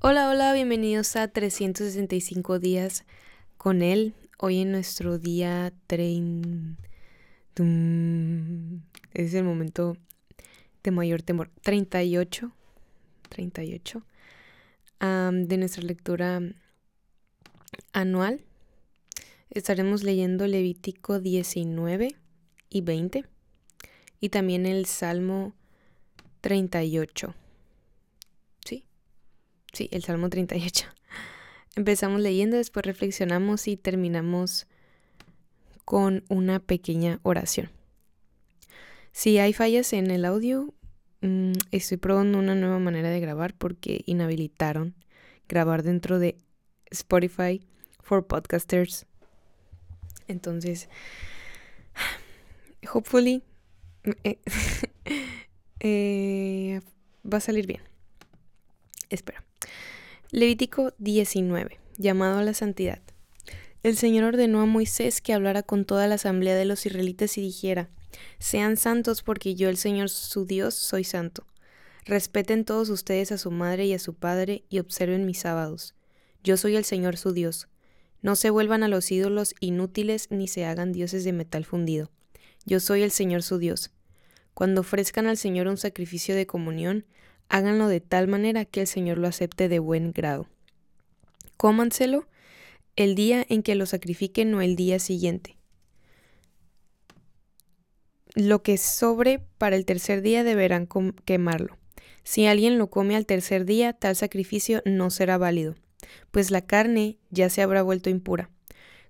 Hola, hola, bienvenidos a 365 días con él. Hoy en nuestro día 30... Es el momento de mayor temor. 38. 38. de nuestra lectura anual. Estaremos leyendo Levítico 19 y 20. Y también el Salmo 38. Sí, el Salmo 38. Empezamos leyendo, después reflexionamos y terminamos con una pequeña oración. Si hay fallas en el audio, mm, estoy probando una nueva manera de grabar porque inhabilitaron grabar dentro de Spotify for podcasters. Entonces, hopefully, eh, eh, va a salir bien. Espero. Levítico 19, llamado a la santidad. El Señor ordenó a Moisés que hablara con toda la asamblea de los israelitas y dijera, Sean santos porque yo el Señor su Dios soy santo. Respeten todos ustedes a su madre y a su padre y observen mis sábados. Yo soy el Señor su Dios. No se vuelvan a los ídolos inútiles ni se hagan dioses de metal fundido. Yo soy el Señor su Dios. Cuando ofrezcan al Señor un sacrificio de comunión, háganlo de tal manera que el Señor lo acepte de buen grado. Cómanselo el día en que lo sacrifiquen o el día siguiente. Lo que sobre para el tercer día deberán quemarlo. Si alguien lo come al tercer día, tal sacrificio no será válido, pues la carne ya se habrá vuelto impura.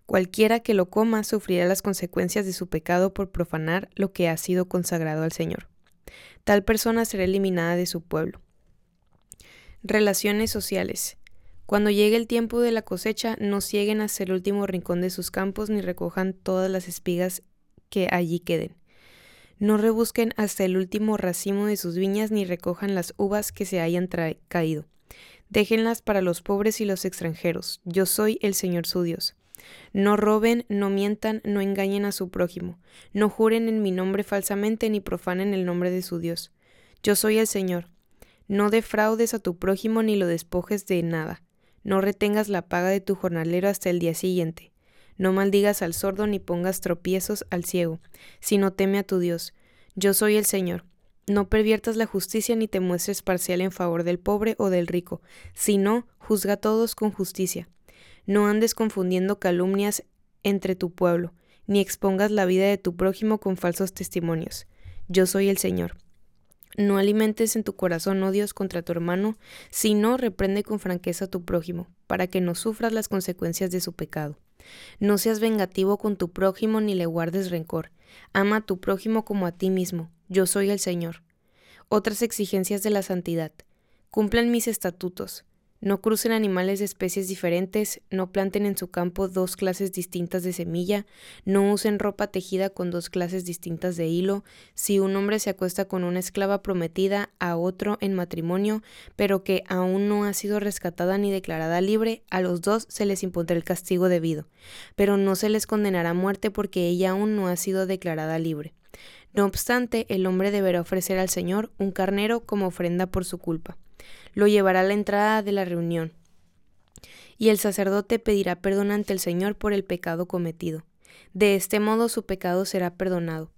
Cualquiera que lo coma sufrirá las consecuencias de su pecado por profanar lo que ha sido consagrado al Señor tal persona será eliminada de su pueblo. Relaciones sociales. Cuando llegue el tiempo de la cosecha, no cieguen hasta el último rincón de sus campos ni recojan todas las espigas que allí queden. No rebusquen hasta el último racimo de sus viñas ni recojan las uvas que se hayan caído. Déjenlas para los pobres y los extranjeros. Yo soy el Señor su Dios. No roben, no mientan, no engañen a su prójimo, no juren en mi nombre falsamente ni profanen el nombre de su Dios. Yo soy el Señor. No defraudes a tu prójimo ni lo despojes de nada. No retengas la paga de tu jornalero hasta el día siguiente. No maldigas al sordo ni pongas tropiezos al ciego, sino teme a tu Dios. Yo soy el Señor. No perviertas la justicia ni te muestres parcial en favor del pobre o del rico, sino juzga a todos con justicia. No andes confundiendo calumnias entre tu pueblo, ni expongas la vida de tu prójimo con falsos testimonios. Yo soy el Señor. No alimentes en tu corazón odios contra tu hermano, sino reprende con franqueza a tu prójimo, para que no sufras las consecuencias de su pecado. No seas vengativo con tu prójimo ni le guardes rencor. Ama a tu prójimo como a ti mismo. Yo soy el Señor. Otras exigencias de la santidad. Cumplan mis estatutos. No crucen animales de especies diferentes, no planten en su campo dos clases distintas de semilla, no usen ropa tejida con dos clases distintas de hilo. Si un hombre se acuesta con una esclava prometida a otro en matrimonio, pero que aún no ha sido rescatada ni declarada libre, a los dos se les impondrá el castigo debido, pero no se les condenará a muerte porque ella aún no ha sido declarada libre. No obstante, el hombre deberá ofrecer al Señor un carnero como ofrenda por su culpa lo llevará a la entrada de la reunión. Y el sacerdote pedirá perdón ante el Señor por el pecado cometido. De este modo su pecado será perdonado.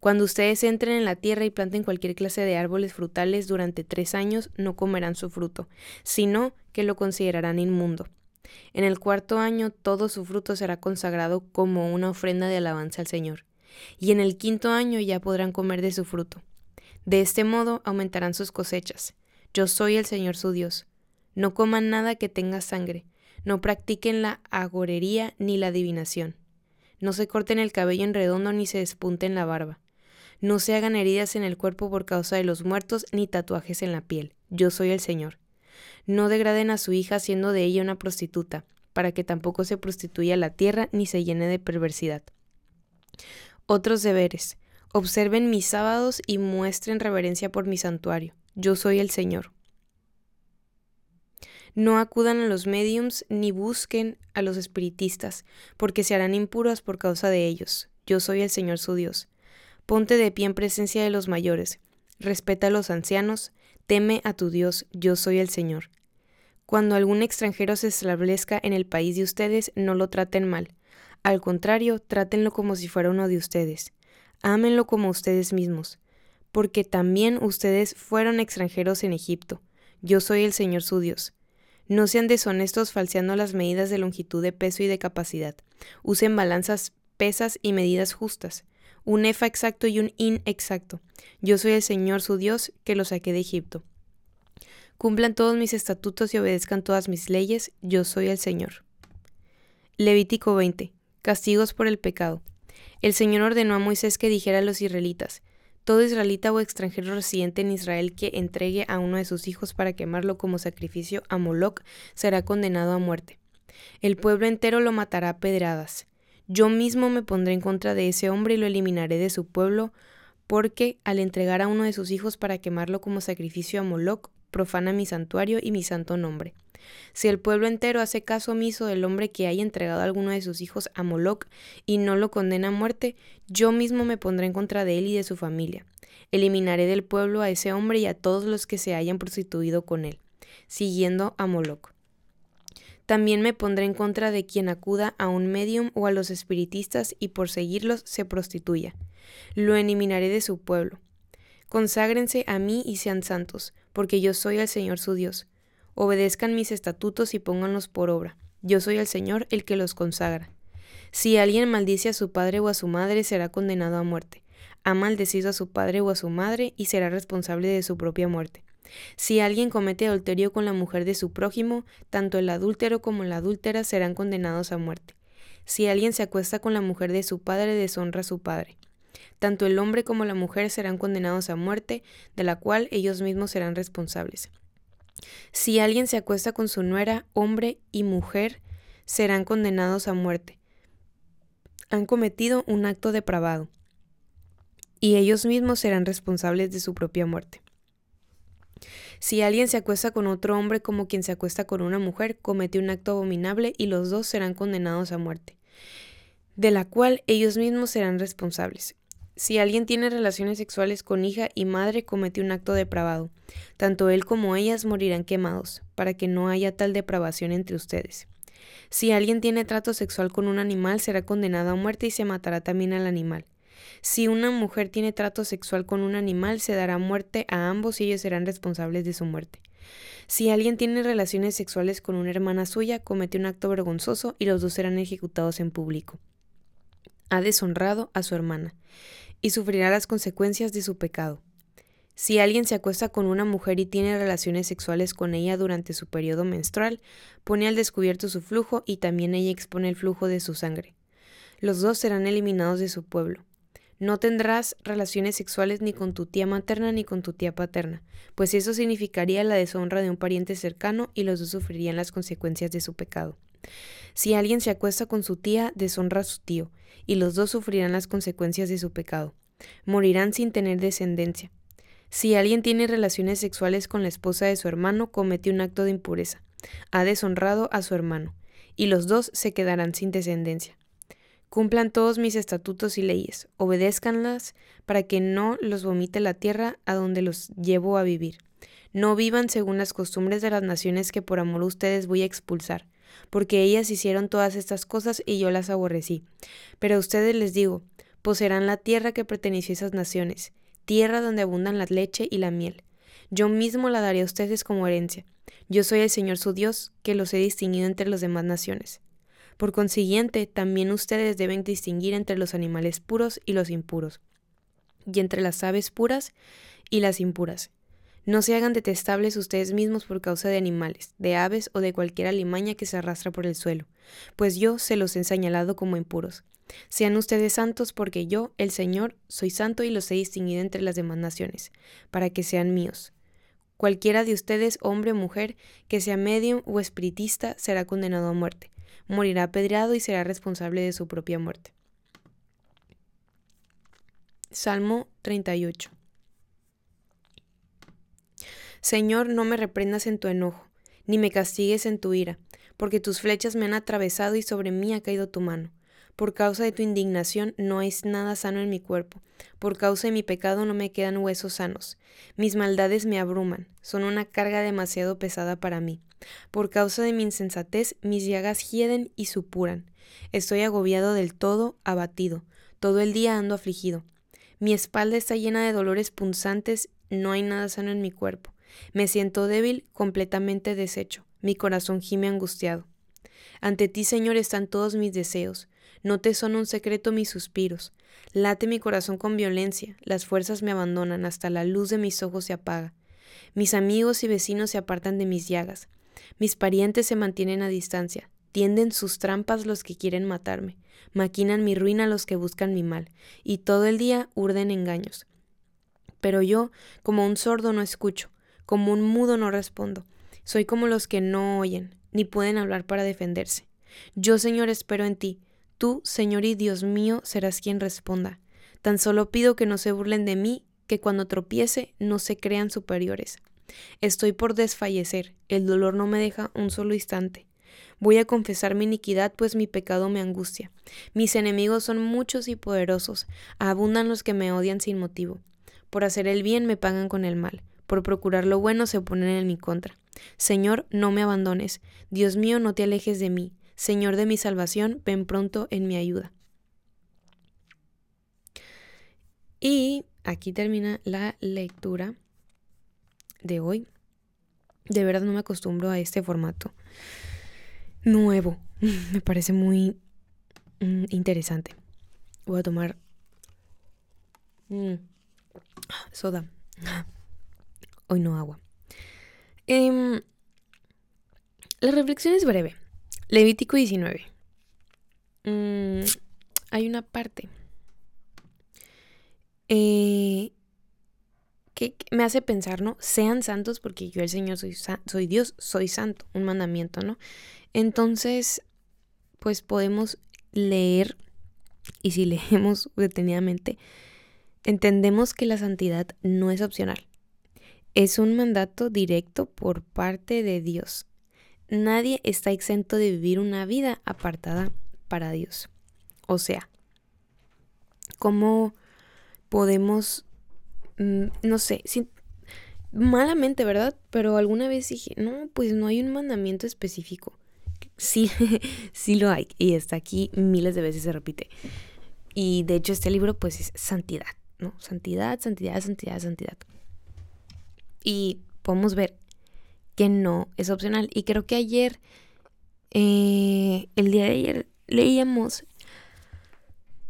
Cuando ustedes entren en la tierra y planten cualquier clase de árboles frutales durante tres años, no comerán su fruto, sino que lo considerarán inmundo. En el cuarto año todo su fruto será consagrado como una ofrenda de alabanza al Señor. Y en el quinto año ya podrán comer de su fruto. De este modo aumentarán sus cosechas. Yo soy el Señor su Dios. No coman nada que tenga sangre, no practiquen la agorería ni la adivinación. No se corten el cabello en redondo ni se despunten la barba. No se hagan heridas en el cuerpo por causa de los muertos ni tatuajes en la piel. Yo soy el Señor. No degraden a su hija haciendo de ella una prostituta, para que tampoco se prostituya la tierra ni se llene de perversidad. Otros deberes. Observen mis sábados y muestren reverencia por mi santuario yo soy el Señor. No acudan a los mediums ni busquen a los espiritistas, porque se harán impuros por causa de ellos. Yo soy el Señor su Dios. Ponte de pie en presencia de los mayores, respeta a los ancianos, teme a tu Dios, yo soy el Señor. Cuando algún extranjero se establezca en el país de ustedes, no lo traten mal. Al contrario, trátenlo como si fuera uno de ustedes. Ámenlo como ustedes mismos, porque también ustedes fueron extranjeros en Egipto. Yo soy el Señor su Dios. No sean deshonestos falseando las medidas de longitud de peso y de capacidad. Usen balanzas, pesas y medidas justas. Un efa exacto y un in exacto. Yo soy el Señor su Dios que lo saqué de Egipto. Cumplan todos mis estatutos y obedezcan todas mis leyes, yo soy el Señor. Levítico 20. Castigos por el pecado. El Señor ordenó a Moisés que dijera a los israelitas, todo israelita o extranjero residente en Israel que entregue a uno de sus hijos para quemarlo como sacrificio a Moloc será condenado a muerte. El pueblo entero lo matará a pedradas. Yo mismo me pondré en contra de ese hombre y lo eliminaré de su pueblo, porque al entregar a uno de sus hijos para quemarlo como sacrificio a Moloc, profana mi santuario y mi santo nombre. Si el pueblo entero hace caso omiso del hombre que haya entregado a alguno de sus hijos a Moloc y no lo condena a muerte, yo mismo me pondré en contra de él y de su familia. Eliminaré del pueblo a ese hombre y a todos los que se hayan prostituido con él, siguiendo a Moloc. También me pondré en contra de quien acuda a un medium o a los espiritistas y por seguirlos se prostituya. Lo eliminaré de su pueblo. Conságrense a mí y sean santos, porque yo soy el Señor su Dios. Obedezcan mis estatutos y pónganlos por obra. Yo soy el Señor el que los consagra. Si alguien maldice a su padre o a su madre, será condenado a muerte. Ha maldecido a su padre o a su madre y será responsable de su propia muerte. Si alguien comete adulterio con la mujer de su prójimo, tanto el adúltero como la adúltera serán condenados a muerte. Si alguien se acuesta con la mujer de su padre, deshonra a su padre. Tanto el hombre como la mujer serán condenados a muerte, de la cual ellos mismos serán responsables. Si alguien se acuesta con su nuera, hombre y mujer serán condenados a muerte. Han cometido un acto depravado, y ellos mismos serán responsables de su propia muerte. Si alguien se acuesta con otro hombre como quien se acuesta con una mujer, comete un acto abominable y los dos serán condenados a muerte, de la cual ellos mismos serán responsables. Si alguien tiene relaciones sexuales con hija y madre, comete un acto depravado. Tanto él como ellas morirán quemados, para que no haya tal depravación entre ustedes. Si alguien tiene trato sexual con un animal, será condenado a muerte y se matará también al animal. Si una mujer tiene trato sexual con un animal, se dará muerte a ambos y ellos serán responsables de su muerte. Si alguien tiene relaciones sexuales con una hermana suya, comete un acto vergonzoso y los dos serán ejecutados en público. Ha deshonrado a su hermana y sufrirá las consecuencias de su pecado. Si alguien se acuesta con una mujer y tiene relaciones sexuales con ella durante su periodo menstrual, pone al descubierto su flujo y también ella expone el flujo de su sangre. Los dos serán eliminados de su pueblo. No tendrás relaciones sexuales ni con tu tía materna ni con tu tía paterna, pues eso significaría la deshonra de un pariente cercano y los dos sufrirían las consecuencias de su pecado. Si alguien se acuesta con su tía, deshonra a su tío, y los dos sufrirán las consecuencias de su pecado. Morirán sin tener descendencia. Si alguien tiene relaciones sexuales con la esposa de su hermano, comete un acto de impureza. Ha deshonrado a su hermano, y los dos se quedarán sin descendencia. Cumplan todos mis estatutos y leyes, obedézcanlas para que no los vomite la tierra a donde los llevo a vivir. No vivan según las costumbres de las naciones que por amor a ustedes voy a expulsar porque ellas hicieron todas estas cosas y yo las aborrecí. Pero a ustedes les digo, poseerán la tierra que perteneció a esas naciones, tierra donde abundan la leche y la miel. Yo mismo la daré a ustedes como herencia. Yo soy el Señor su Dios, que los he distinguido entre las demás naciones. Por consiguiente, también ustedes deben distinguir entre los animales puros y los impuros, y entre las aves puras y las impuras. No se hagan detestables ustedes mismos por causa de animales, de aves o de cualquier alimaña que se arrastra por el suelo, pues yo se los he señalado como impuros. Sean ustedes santos porque yo, el Señor, soy santo y los he distinguido entre las demás naciones, para que sean míos. Cualquiera de ustedes, hombre o mujer, que sea medium o espiritista, será condenado a muerte, morirá apedreado y será responsable de su propia muerte. Salmo 38 Señor, no me reprendas en tu enojo, ni me castigues en tu ira, porque tus flechas me han atravesado y sobre mí ha caído tu mano. Por causa de tu indignación no es nada sano en mi cuerpo. Por causa de mi pecado no me quedan huesos sanos. Mis maldades me abruman, son una carga demasiado pesada para mí. Por causa de mi insensatez mis llagas hieden y supuran. Estoy agobiado del todo, abatido. Todo el día ando afligido. Mi espalda está llena de dolores punzantes, no hay nada sano en mi cuerpo. Me siento débil, completamente deshecho. Mi corazón gime angustiado. Ante ti, Señor, están todos mis deseos. No te son un secreto mis suspiros. Late mi corazón con violencia, las fuerzas me abandonan, hasta la luz de mis ojos se apaga. Mis amigos y vecinos se apartan de mis llagas. Mis parientes se mantienen a distancia. Tienden sus trampas los que quieren matarme. Maquinan mi ruina los que buscan mi mal. Y todo el día urden engaños. Pero yo, como un sordo, no escucho. Como un mudo no respondo. Soy como los que no oyen, ni pueden hablar para defenderse. Yo, Señor, espero en ti. Tú, Señor y Dios mío, serás quien responda. Tan solo pido que no se burlen de mí, que cuando tropiece no se crean superiores. Estoy por desfallecer, el dolor no me deja un solo instante. Voy a confesar mi iniquidad, pues mi pecado me angustia. Mis enemigos son muchos y poderosos, abundan los que me odian sin motivo. Por hacer el bien me pagan con el mal por procurar lo bueno se oponen en mi contra. Señor, no me abandones. Dios mío, no te alejes de mí. Señor de mi salvación, ven pronto en mi ayuda. Y aquí termina la lectura de hoy. De verdad no me acostumbro a este formato nuevo. Me parece muy mm, interesante. Voy a tomar mm, soda. Hoy no agua. Em, la reflexión es breve. Levítico 19. Mm, hay una parte eh, que me hace pensar, ¿no? Sean santos porque yo el Señor soy, soy Dios, soy santo, un mandamiento, ¿no? Entonces, pues podemos leer, y si leemos detenidamente, entendemos que la santidad no es opcional. Es un mandato directo por parte de Dios. Nadie está exento de vivir una vida apartada para Dios. O sea, ¿cómo podemos, mm, no sé, malamente, ¿verdad? Pero alguna vez dije, no, pues no hay un mandamiento específico. Sí, sí lo hay. Y está aquí miles de veces se repite. Y de hecho este libro pues es santidad, ¿no? Santidad, santidad, santidad, santidad y podemos ver que no es opcional. Y creo que ayer, eh, el día de ayer, leíamos,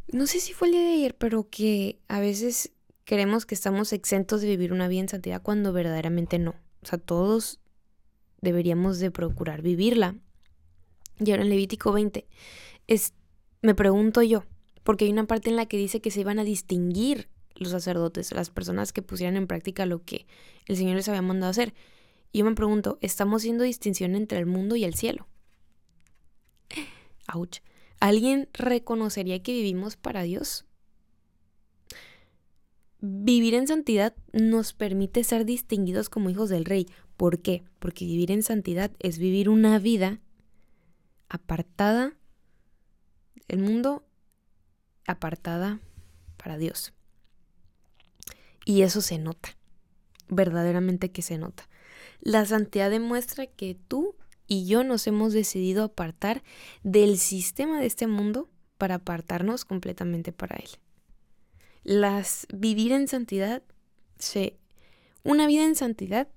no sé si fue el día de ayer, pero que a veces creemos que estamos exentos de vivir una vida en santidad cuando verdaderamente no. O sea, todos deberíamos de procurar vivirla. Y ahora en Levítico 20, es, me pregunto yo, porque hay una parte en la que dice que se iban a distinguir los sacerdotes, las personas que pusieran en práctica lo que el Señor les había mandado hacer. Y yo me pregunto, ¿estamos haciendo distinción entre el mundo y el cielo? Ouch. ¿Alguien reconocería que vivimos para Dios? Vivir en santidad nos permite ser distinguidos como hijos del Rey. ¿Por qué? Porque vivir en santidad es vivir una vida apartada del mundo, apartada para Dios. Y eso se nota, verdaderamente que se nota. La santidad demuestra que tú y yo nos hemos decidido apartar del sistema de este mundo para apartarnos completamente para él. Las vivir en santidad se una vida en santidad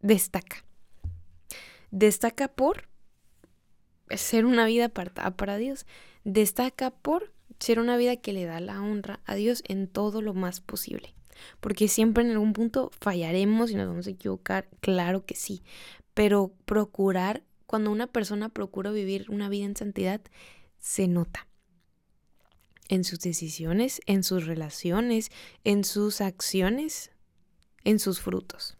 destaca. Destaca por ser una vida apartada para Dios. Destaca por ser una vida que le da la honra a Dios en todo lo más posible. Porque siempre en algún punto fallaremos y nos vamos a equivocar, claro que sí. Pero procurar, cuando una persona procura vivir una vida en santidad, se nota. En sus decisiones, en sus relaciones, en sus acciones, en sus frutos.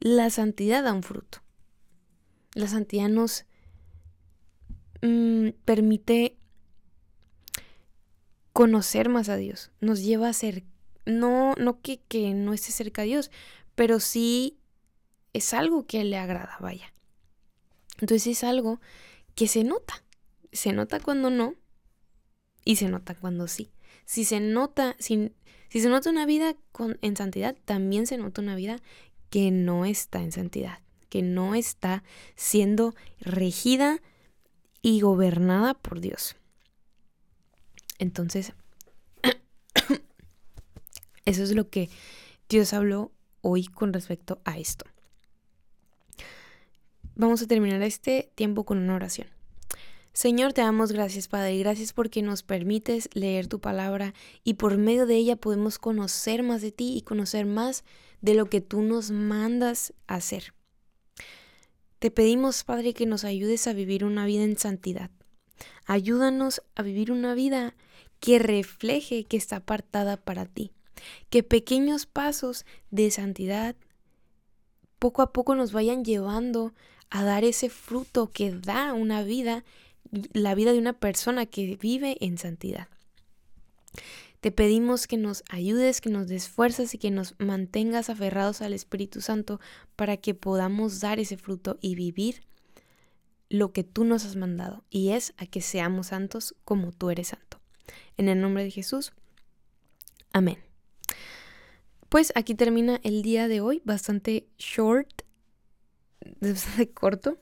La santidad da un fruto. La santidad nos mm, permite conocer más a Dios, nos lleva a ser, no, no que, que no esté cerca a Dios, pero sí es algo que le agrada, vaya. Entonces es algo que se nota, se nota cuando no y se nota cuando sí. Si se nota, si, si se nota una vida con, en santidad, también se nota una vida que no está en santidad, que no está siendo regida y gobernada por Dios. Entonces, eso es lo que Dios habló hoy con respecto a esto. Vamos a terminar este tiempo con una oración. Señor, te damos gracias, Padre, gracias porque nos permites leer tu palabra y por medio de ella podemos conocer más de ti y conocer más de lo que tú nos mandas hacer. Te pedimos, Padre, que nos ayudes a vivir una vida en santidad. Ayúdanos a vivir una vida que refleje que está apartada para ti. Que pequeños pasos de santidad poco a poco nos vayan llevando a dar ese fruto que da una vida, la vida de una persona que vive en santidad. Te pedimos que nos ayudes, que nos des fuerzas y que nos mantengas aferrados al Espíritu Santo para que podamos dar ese fruto y vivir lo que tú nos has mandado, y es a que seamos santos como tú eres santo. En el nombre de Jesús. Amén. Pues aquí termina el día de hoy, bastante short, bastante corto,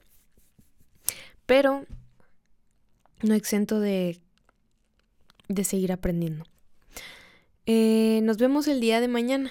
pero no exento de, de seguir aprendiendo. Eh, nos vemos el día de mañana.